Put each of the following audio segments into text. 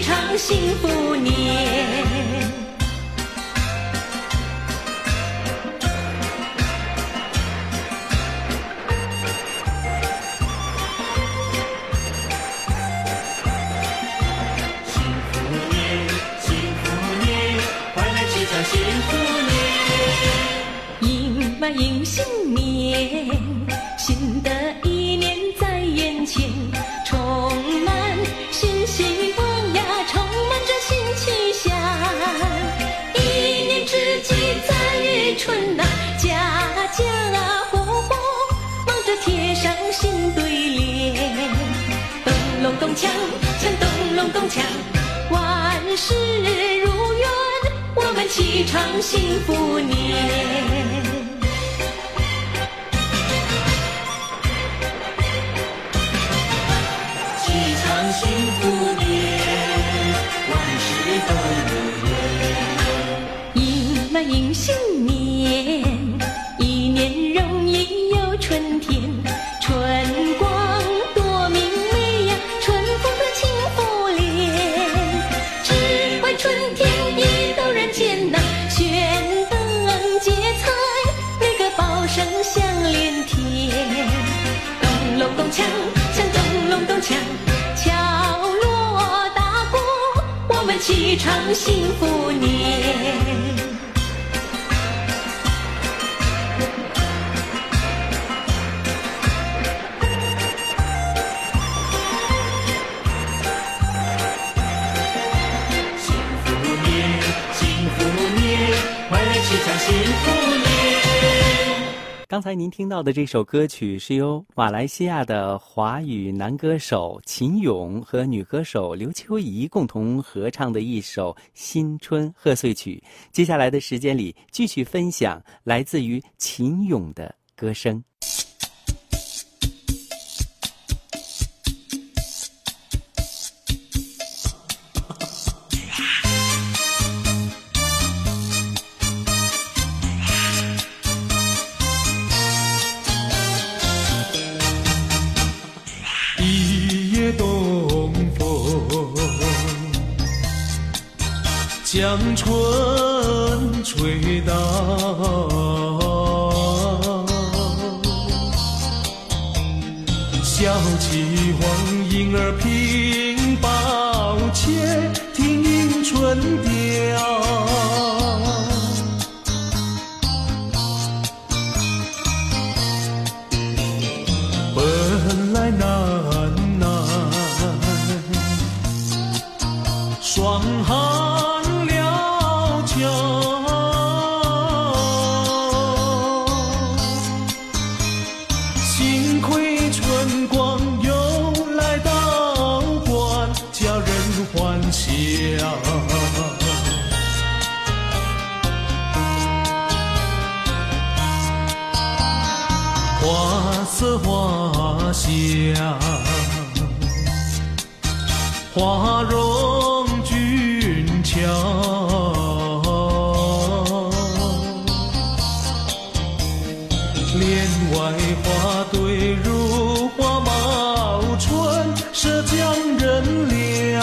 们齐唱幸福年。迎新年，事如愿，我们齐唱幸福年，齐唱幸福年，万事都如愿，迎来迎新年。喜常幸福年。刚才您听到的这首歌曲是由马来西亚的华语男歌手秦勇和女歌手刘秋怡共同合唱的一首新春贺岁曲。接下来的时间里，继续分享来自于秦勇的歌声。将春吹到，小鸡黄莺儿平抱切，听春调。花容俊俏，帘外花对如花貌春。涉江人了。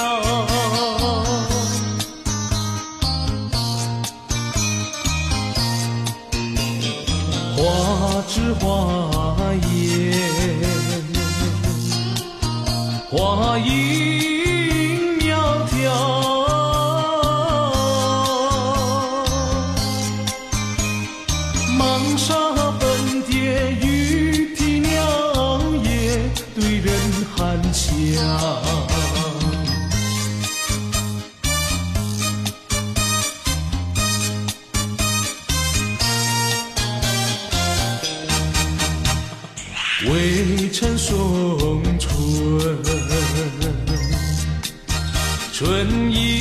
花枝花叶，画一晨送春春意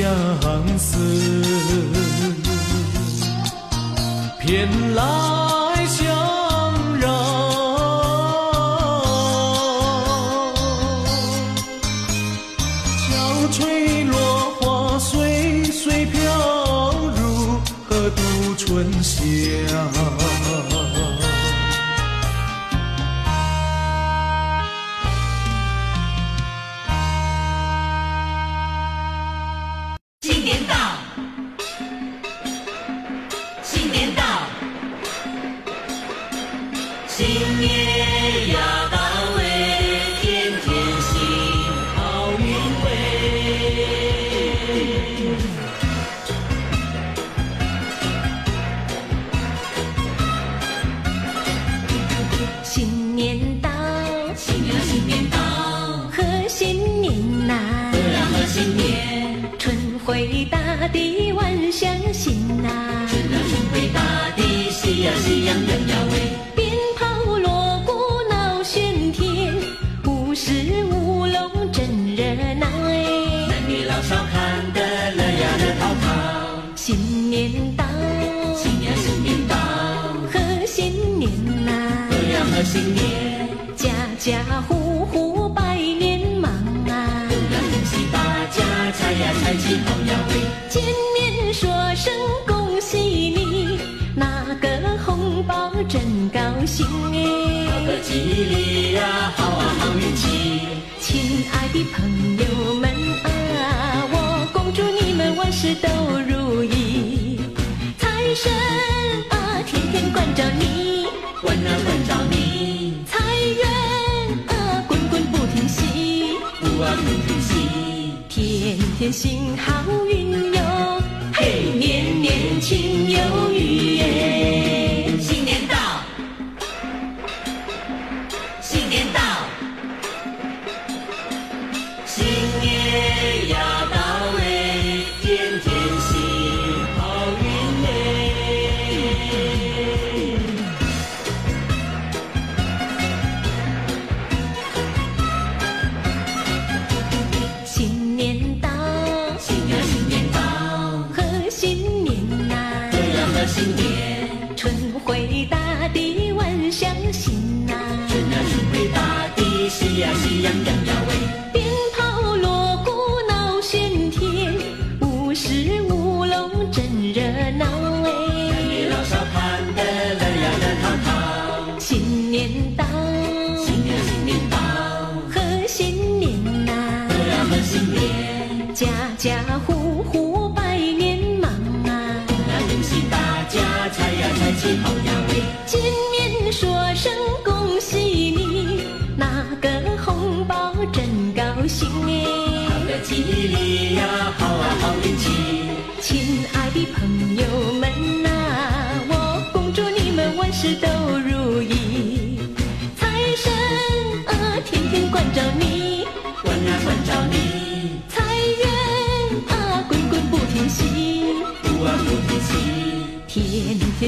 相思，偏来相扰。憔悴落花，随随飘如何度春宵？新年呐，贺新年。春回大地万象新呐，春啊春回大地喜呀喜洋洋呀喂，鞭炮锣鼓闹喧天，舞狮舞龙真热闹哎，男女老少看得乐呀乐淘淘。新年到，新年新年到，贺新年呐，贺呀贺新年，家家户户家财呀财气好呀喂，见面说声恭喜你，拿个红包真高兴哎，拿个吉利呀，好啊好运气。亲爱的朋友们啊，我恭祝你们万事都如意，财神啊天天关照你，关啊关照你，财源啊滚滚不停息，不啊不停息，天天行好运哟，嘿年年庆有余耶，家家户户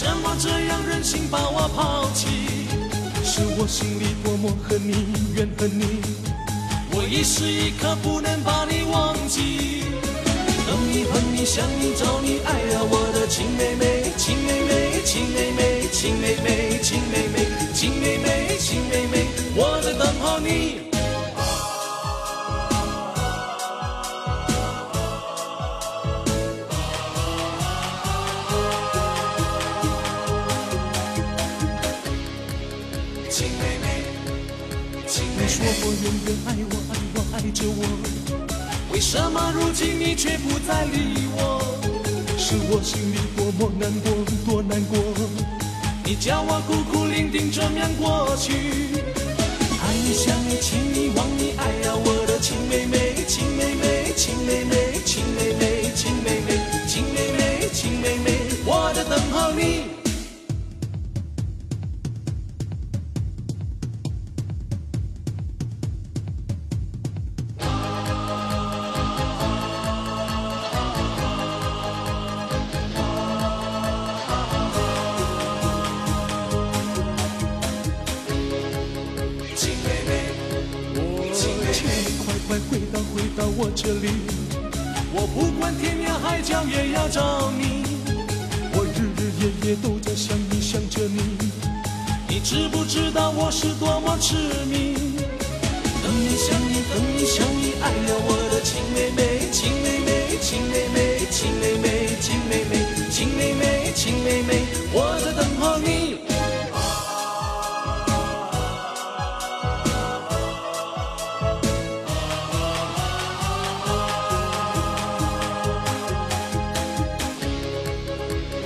什么这样任性把我抛弃？是我心里多么恨你，怨恨你。我一时一刻不能把你忘记。等你恨你想你找你爱呀，我的亲妹妹，亲妹妹，亲妹妹，亲妹妹，亲妹妹，亲妹妹，亲妹妹，我在等候你。永远爱我，爱我，爱着我。为什么如今你却不再理我？是我心里多么难过，多难过。你叫我孤苦伶仃这样过去。爱你想你亲你望你爱呀，我的亲妹妹，亲妹妹，亲妹妹，亲妹，妹涯海角也要着迷，我日日夜夜都在想你想着你，你知不知道我是多么痴迷？等你想你等你想你爱呀，我的亲妹妹，亲妹妹，亲妹妹，亲妹妹，亲妹妹，亲妹妹，亲妹妹，我在等候你。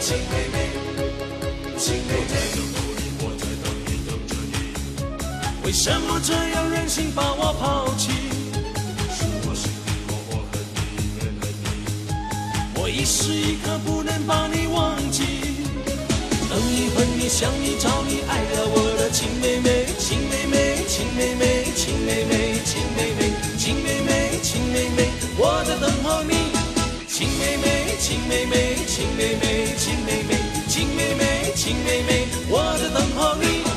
亲妹妹，亲妹妹，我在等你，等着你。为什么这样任性把我抛弃？是我心里多么恨你，怨恨你。我一时一刻不能把你忘记。等你恨你想你找你爱呀，我的亲妹妹，亲妹妹，亲妹妹，亲妹妹，亲妹妹，亲妹妹，亲妹妹，我在等候你。亲妹妹，亲妹妹，亲妹妹，亲妹妹，亲妹妹，亲妹妹，我的等候你。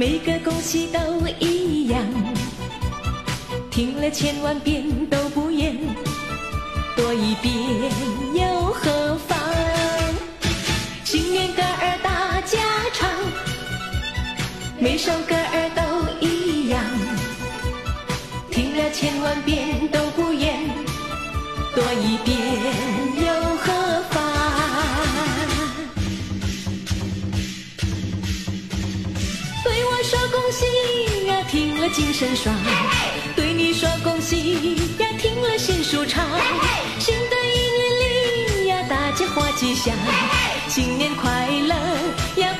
每个恭喜都一样，听了千万遍都不厌，多一遍又何妨？新年歌儿大家唱，每首歌儿都一样，听了千万遍都不厌，多一遍喜呀，听了精神爽；对你说恭喜呀，听了心舒畅。新的一年里呀，大家花吉祥，新年快乐呀，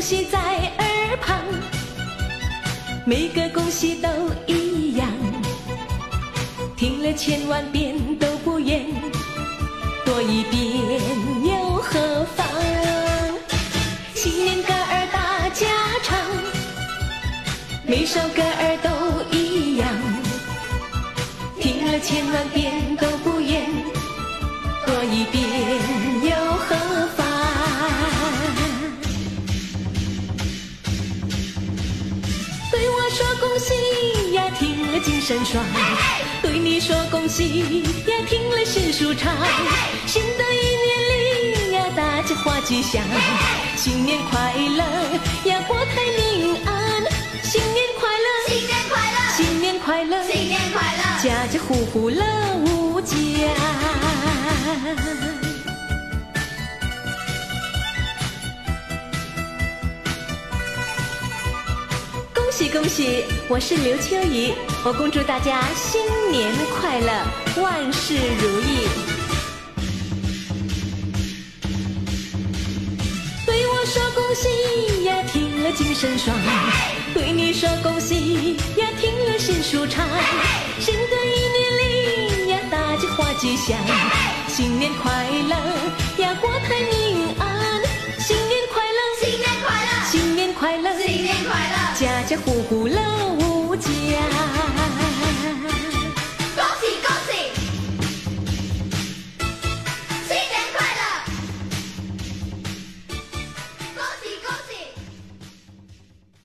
喜在耳旁，每个恭喜都一样，听了千万遍都不厌，多一遍又何妨？新年歌儿大家唱，每首歌儿都一样，听了千万遍都听了精神爽；对你说恭喜呀，听了心舒畅。新的一年里呀，大家话吉祥，新年快乐呀，国泰民安，新年快乐，新年快乐，新年快乐，新年快乐，家家户户乐无疆。恭喜！我是刘秋雨，我恭祝大家新年快乐，万事如意。对我说恭喜呀，听了精神爽；对你说恭喜呀，听了心舒畅。新的一年里呀，大家话吉祥，新年快乐呀，国泰民安，新年快乐，新年快乐，新年快乐，家家户户乐无疆。